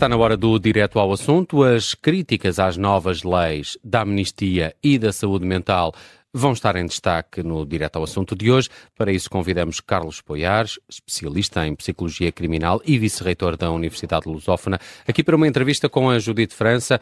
Está na hora do direto ao assunto. As críticas às novas leis da amnistia e da saúde mental vão estar em destaque no Direto ao Assunto de hoje. Para isso, convidamos Carlos Poiares, especialista em Psicologia Criminal e vice-reitor da Universidade Lusófona, aqui para uma entrevista com a Judite França,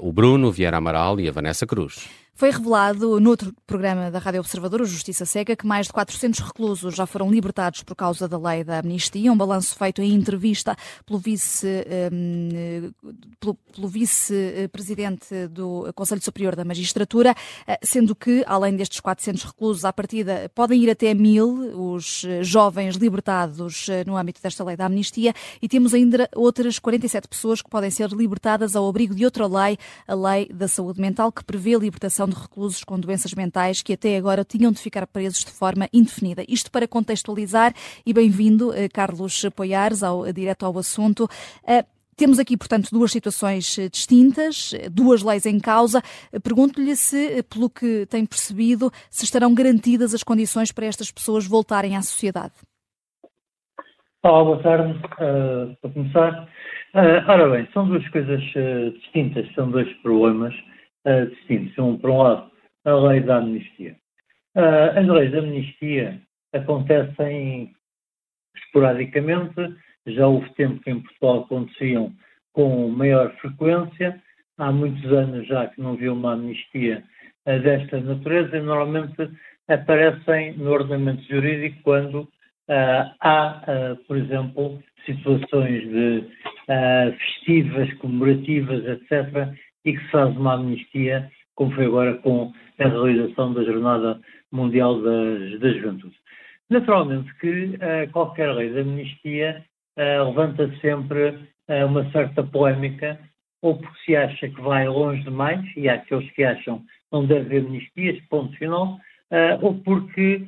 o Bruno Vieira Amaral e a Vanessa Cruz. Foi revelado no outro programa da Rádio Observador, o Justiça Cega, que mais de 400 reclusos já foram libertados por causa da lei da amnistia. Um balanço feito em entrevista pelo vice, um, pelo, pelo vice-presidente do Conselho Superior da Magistratura, eh, sendo que, além destes 400 reclusos, à partida podem ir até mil os jovens libertados eh, no âmbito desta lei da amnistia e temos ainda outras 47 pessoas que podem ser libertadas ao abrigo de outra lei, a Lei da Saúde Mental, que prevê a libertação de reclusos com doenças mentais que até agora tinham de ficar presos de forma indefinida. Isto para contextualizar e bem-vindo, eh, Carlos Poiares, ao, direto ao assunto. Eh, temos aqui, portanto, duas situações eh, distintas, duas leis em causa. Pergunto-lhe se, pelo que tem percebido, se estarão garantidas as condições para estas pessoas voltarem à sociedade. Olá, boa tarde. Uh, para começar, uh, ora bem, são duas coisas uh, distintas, são dois problemas distintos. Um, por um lado, a lei da amnistia. Uh, as leis da amnistia acontecem esporadicamente, já houve tempo que em Portugal aconteciam com maior frequência, há muitos anos já que não viu uma amnistia uh, desta natureza e normalmente aparecem no ordenamento jurídico quando uh, há, por exemplo, situações de festivas, comemorativas, etc., e que se faz uma amnistia, como foi agora com a realização da Jornada Mundial da, da Juventude. Naturalmente que uh, qualquer lei de amnistia uh, levanta sempre uh, uma certa polémica, ou porque se acha que vai longe demais, e há aqueles que acham que não deve haver amnistias, ponto final, ou porque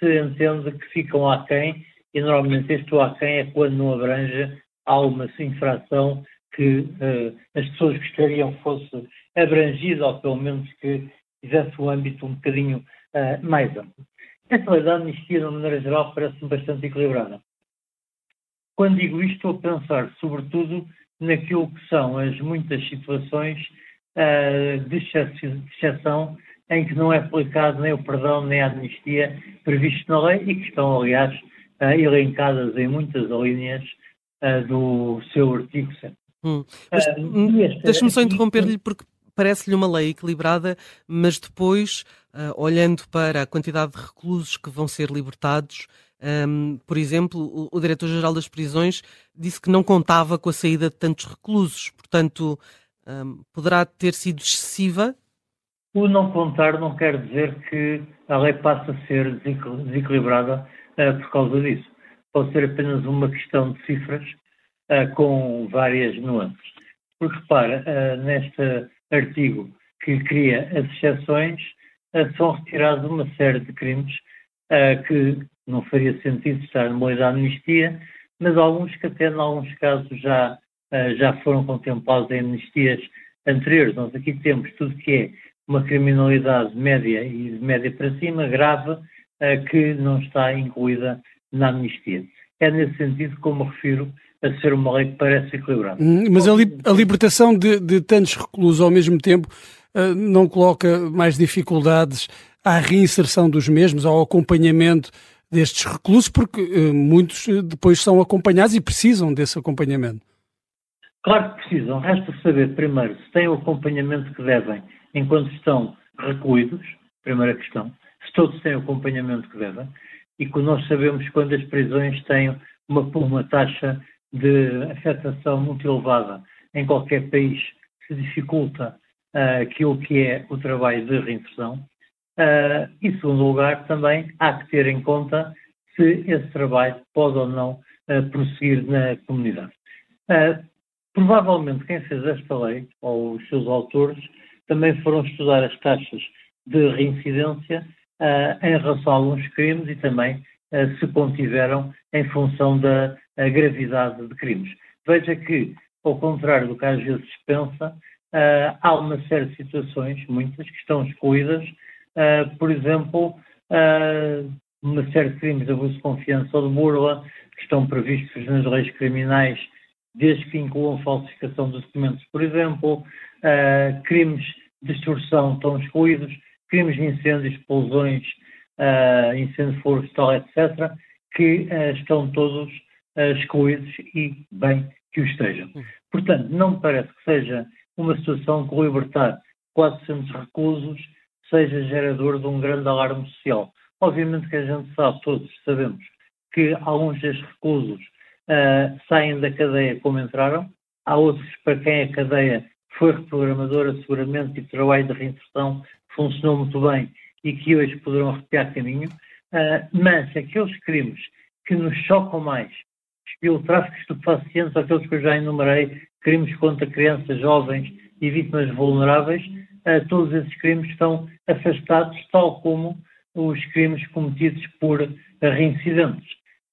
se entende que ficam aquém, e normalmente este aquém é quando não abrange alguma infração que uh, as pessoas gostariam que fosse abrangido, ou pelo menos que tivesse um âmbito um bocadinho uh, mais amplo. Essa lei da amnistia, de uma maneira geral, parece-me bastante equilibrada. Quando digo isto, estou a pensar, sobretudo, naquilo que são as muitas situações uh, de exceção em que não é aplicado nem o perdão nem a amnistia previsto na lei e que estão, aliás, uh, elencadas em muitas linhas uh, do seu artigo 7. Hum. Uh, Deixe-me só interromper-lhe porque parece-lhe uma lei equilibrada, mas depois, uh, olhando para a quantidade de reclusos que vão ser libertados, um, por exemplo, o, o Diretor-Geral das Prisões disse que não contava com a saída de tantos reclusos, portanto, um, poderá ter sido excessiva? O não contar não quer dizer que a lei passe a ser desequilibrada uh, por causa disso. Pode ser apenas uma questão de cifras com várias nuances. Porque repara, uh, neste artigo que cria as exceções, uh, são retirados uma série de crimes que não faria sentido estar no meio da amnistia, mas alguns que até em alguns casos já, já foram contemplados em amnistias anteriores. Nós aqui temos tudo que é uma criminalidade média e de média para cima, grave, que não está incluída na amnistia. É nesse sentido como refiro a ser uma lei que parece equilibrada. Hum, mas a, li a libertação de, de, tantos reclusos ao mesmo tempo uh, não coloca mais dificuldades à reinserção dos mesmos, ao acompanhamento destes reclusos, porque uh, muitos depois são acompanhados e precisam desse acompanhamento. Claro que precisam. Resta saber, primeiro, se têm o acompanhamento que devem enquanto estão recluídos, primeira questão, se todos têm o acompanhamento que devem, e que nós sabemos quando as prisões têm uma, uma taxa de afetação muito elevada em qualquer país que dificulta uh, aquilo que é o trabalho de reinserção. Uh, e, segundo lugar, também há que ter em conta se esse trabalho pode ou não uh, prosseguir na comunidade. Uh, provavelmente quem fez esta lei, ou os seus autores, também foram estudar as taxas de reincidência em relação a alguns crimes e também se contiveram em função da gravidade de crimes. Veja que, ao contrário do que às vezes se pensa, há uma série de situações, muitas, que estão excluídas, por exemplo, uma série de crimes de abuso de confiança ou de burla, que estão previstos nas leis criminais desde que incluam falsificação de documentos, por exemplo, crimes de extorsão estão excluídos, crimes de incêndio, explosões, uh, incêndio florestal, etc., que uh, estão todos excluídos e bem que o estejam. Hum. Portanto, não me parece que seja uma situação que libertar 400 reclusos seja gerador de um grande alarme social. Obviamente que a gente sabe, todos sabemos, que alguns destes reclusos uh, saem da cadeia como entraram, há outros para quem a cadeia foi reprogramadora seguramente e o trabalho de reinserção funcionou muito bem e que hoje poderão arrepiar caminho, uh, mas aqueles crimes que nos chocam mais, o tráfico de estupefacientes, aqueles que eu já enumerei, crimes contra crianças, jovens e vítimas vulneráveis, uh, todos esses crimes estão afastados, tal como os crimes cometidos por reincidentes.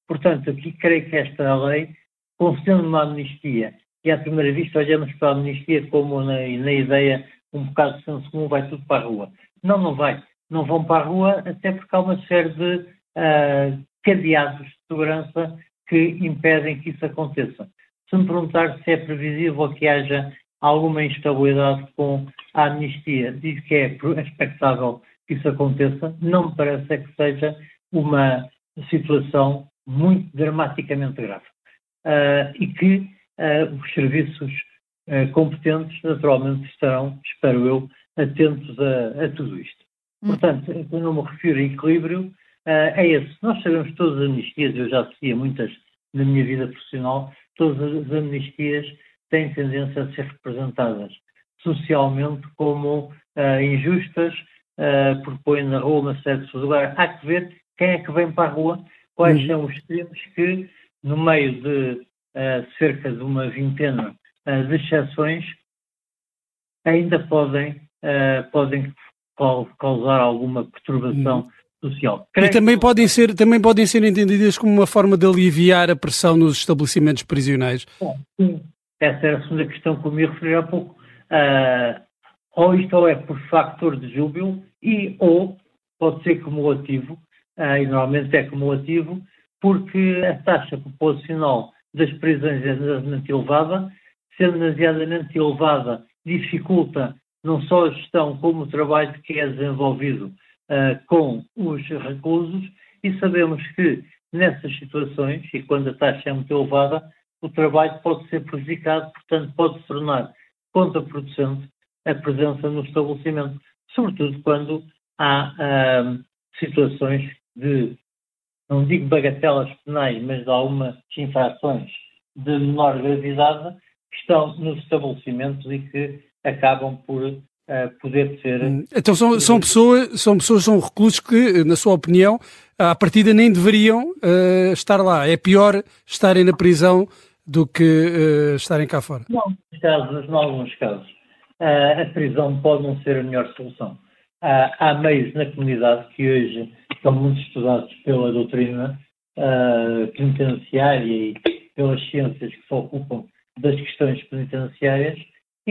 Portanto, aqui creio que esta lei, concedendo uma amnistia, e à primeira vista olhamos para a amnistia como na, na ideia um bocado de senso comum, vai tudo para a rua. Não, não vai. Não vão para a rua, até porque há uma série de uh, cadeados de segurança que impedem que isso aconteça. Se me perguntar se é previsível que haja alguma instabilidade com a amnistia, diz que é expectável que isso aconteça, não me parece é que seja uma situação muito dramaticamente grave. Uh, e que uh, os serviços competentes, naturalmente, estarão, espero eu, atentos a, a tudo isto. Portanto, quando eu me refiro a equilíbrio, é esse. Nós sabemos todas as amnistias, eu já assisti a muitas na minha vida profissional, todas as amnistias têm tendência a ser representadas socialmente como injustas, porque põem na rua uma série de pessoas. há que ver quem é que vem para a rua quais uhum. são os crimes que, no meio de uh, cerca de uma vintena uh, de exceções, ainda podem, uh, podem causar alguma perturbação uhum. social. Creio e também podem, ser, também podem ser entendidas como uma forma de aliviar a pressão nos estabelecimentos prisionais. Bom. Essa era a segunda questão que eu me referi há pouco. Uh, ou isto ou é por factor de júbilo e ou pode ser cumulativo uh, e normalmente é cumulativo, porque a taxa populacional das prisões é demasiadamente elevada, sendo demasiadamente elevada, dificulta não só a gestão como o trabalho que é desenvolvido uh, com os reclusos, e sabemos que nessas situações, e quando a taxa é muito elevada, o trabalho pode ser prejudicado, portanto pode se tornar contraproducente a presença no estabelecimento, sobretudo quando há uh, situações de, não digo bagatelas penais, mas de algumas infrações de menor gravidade que estão nos estabelecimentos e que acabam por uh, poder ser. Hum, então são, são, pessoas, são pessoas, são reclusos que, na sua opinião, à partida nem deveriam uh, estar lá. É pior estarem na prisão do que uh, estarem cá fora. Não, casos, em alguns casos, a prisão pode não ser a melhor solução. há meios na comunidade que hoje são muito estudados pela doutrina penitenciária e pelas ciências que se ocupam das questões penitenciárias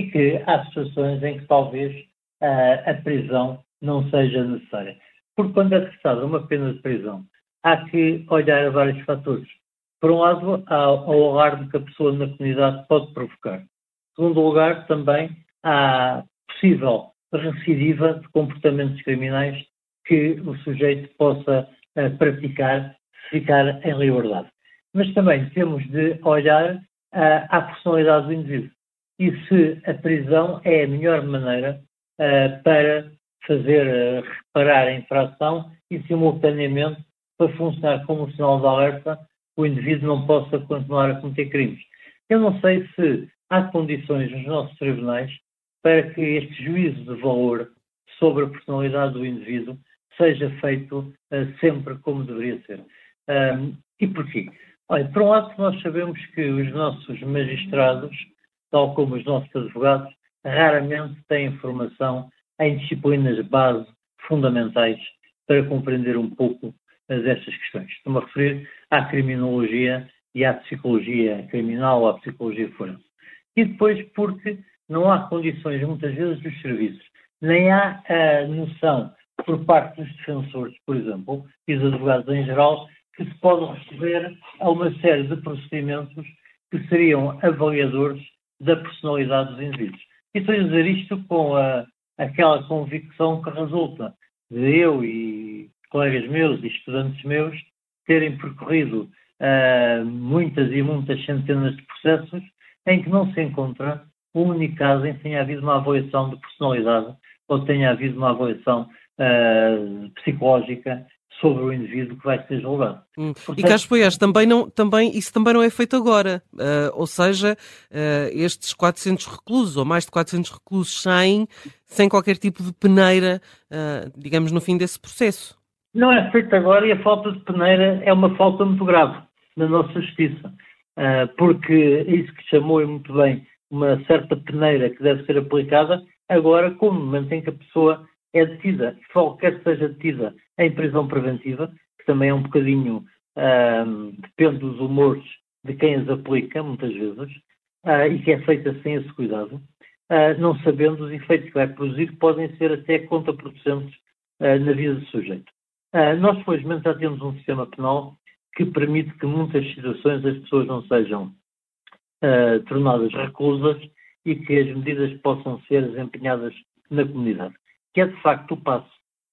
e que há situações em que talvez uh, a prisão não seja necessária. Porque quando é decretada uma pena de prisão, há que olhar a vários fatores. Por um lado, há o alarme que a pessoa na comunidade pode provocar. Segundo lugar, também há possível recidiva de comportamentos criminais que o sujeito possa uh, praticar se ficar em liberdade. Mas também temos de olhar uh, à personalidade do indivíduo e se a prisão é a melhor maneira uh, para fazer reparar a infração e, simultaneamente, para funcionar como sinal de alerta, o indivíduo não possa continuar a cometer crimes. Eu não sei se há condições nos nossos tribunais para que este juízo de valor sobre a personalidade do indivíduo seja feito uh, sempre como deveria ser. Um, e porquê? Olha, por um lado, nós sabemos que os nossos magistrados, tal como os nossos advogados, raramente têm formação em disciplinas base fundamentais para compreender um pouco destas questões. Estou-me a referir à criminologia e à psicologia criminal, à psicologia forense. E depois porque não há condições, muitas vezes, dos serviços, nem há a noção por parte dos defensores, por exemplo, e dos advogados em geral, que se pode recorrer a uma série de procedimentos que seriam avaliadores da personalidade dos indivíduos. E estou a dizer isto com a, aquela convicção que resulta de eu e colegas meus e estudantes meus terem percorrido uh, muitas e muitas centenas de processos em que não se encontra um único caso em que tenha havido uma avaliação de personalidade ou tenha havido uma avaliação uh, psicológica sobre o indivíduo que vai ser julgado. Hum. Portanto, e Carlos Poiás, também não, também, isso também não é feito agora. Uh, ou seja, uh, estes 400 reclusos, ou mais de 400 reclusos, saem sem qualquer tipo de peneira, uh, digamos, no fim desse processo. Não é feito agora e a falta de peneira é uma falta muito grave na nossa justiça. porque isso que chamou muito bem uma certa peneira que deve ser aplicada, agora, como no momento em que a pessoa é detida, qualquer que seja detida em prisão preventiva, que também é um bocadinho, uh, depende dos humores de quem as aplica, muitas vezes, uh, e que é feita sem esse cuidado, uh, não sabendo os efeitos que vai produzir, que podem ser até contraproducentes na vida do sujeito. nós, felizmente, já temos um sistema penal que permite que, em muitas situações, as pessoas não sejam tornadas reclusas e que as medidas possam ser desempenhadas na comunidade, que é de facto o passo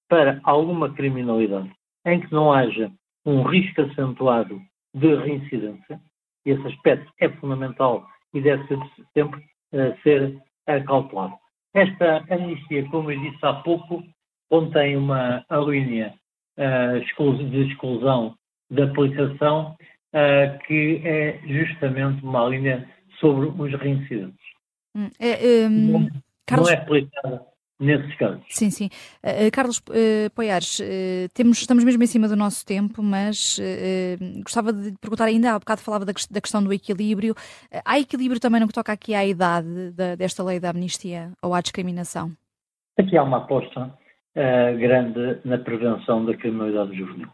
para alguma criminalidade em que não haja um risco acentuado de reincidência, e esse aspecto é fundamental e deve ser sempre uh, ser cautelado. Esta amnistia, como eu disse há pouco, contém uma linha uh, de exclusão da aplicação uh, que é justamente uma linha sobre os reincidentes. Hum, é, um, não, Carlos... não é aplicada nesses casos. Sim, sim. Uh, Carlos uh, Poiares, uh, temos, estamos mesmo em cima do nosso tempo, mas gostava de perguntar ainda, há bocado falava da, da questão do equilíbrio. há equilíbrio também no que toca aqui à idade da, desta lei da amnistia ou à discriminação? Aqui há uma aposta grande na prevenção da criminalidade juvenil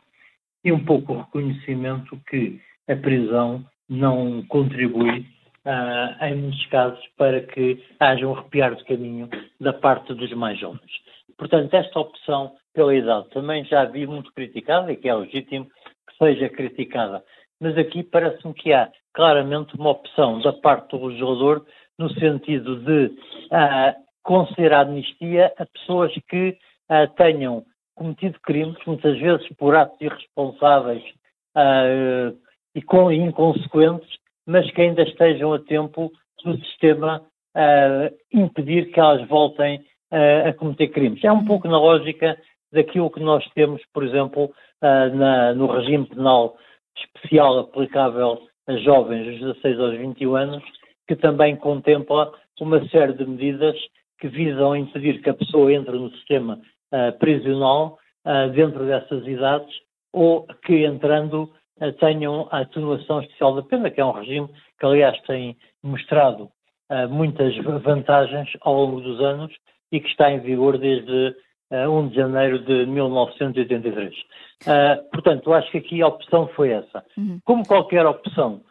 e um pouco o reconhecimento que a prisão não contribui uh, em muitos casos, para que haja um arrepiar de caminho da parte dos mais jovens. Portanto, esta opção pela idade também já vi muito criticada e que é legítimo que seja criticada. Mas aqui parece-me que há claramente uma opção da parte do legislador no sentido de uh, conceder a amnistia a pessoas que uh, tenham cometido crimes, muitas vezes por atos irresponsáveis uh, e, com, inconsequentes, mas que ainda estejam a tempo do sistema uh, impedir que elas voltem uh, a cometer crimes. É um pouco na lógica daquilo que nós temos, por exemplo, uh, na, no regime penal especial aplicável a jovens dos 16 aos 21 anos, que também contempla uma série de medidas que visam impedir que a pessoa entre no sistema prisional dentro dessas idades ou que entrando tenham a atenuação especial da pena, que é um regime que, aliás, tem mostrado uh, muitas vantagens ao longo dos anos e que está em vigor desde uh, 1 de janeiro de 1983. Uh, portanto, eu acho que aqui a opção foi essa. Uhum. Como qualquer opção,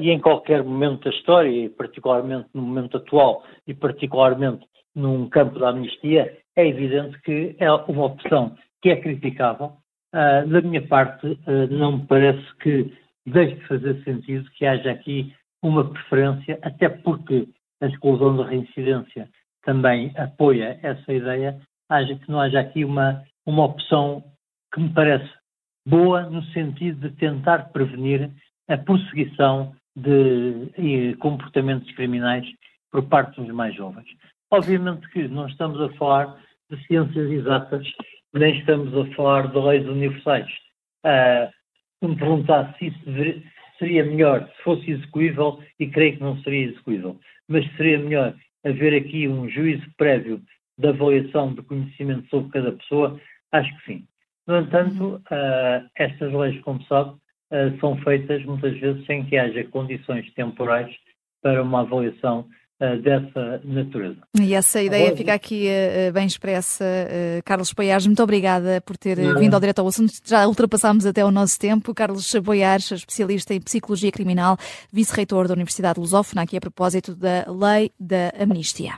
e em qualquer momento da história, e particularmente no momento atual, e particularmente num campo da amnistia, é evidente que é uma opção que é criticável, Uh, da minha parte, uh, não me parece que deixe de fazer sentido que haja aqui uma preferência, até porque a exclusão da reincidência também apoia essa ideia, haja que não haja aqui uma, uma opção que me parece boa no sentido de tentar prevenir a prosseguição de comportamentos criminais por parte dos mais jovens. Obviamente que não estamos a falar de ciências exatas nem estamos a falar de leis universais. Uh, se me perguntasse se isso seria melhor se fosse execuível, e creio que não seria execuível, mas seria melhor haver aqui um juízo prévio da avaliação de conhecimento sobre cada pessoa, acho que sim. No entanto, uh, estas leis, como sabe, uh, são feitas muitas vezes sem que haja condições temporais para uma avaliação dessa natureza. E essa ideia Agora, fica aqui uh, bem expressa. Uh, Carlos Poiares, muito obrigada por ter não. vindo ao direto ao assunto. Já ultrapassámos até o nosso tempo. Carlos Poiares, especialista em Psicologia Criminal, vice-reitor da Universidade Lusófona, aqui a propósito da Lei da Amnistia.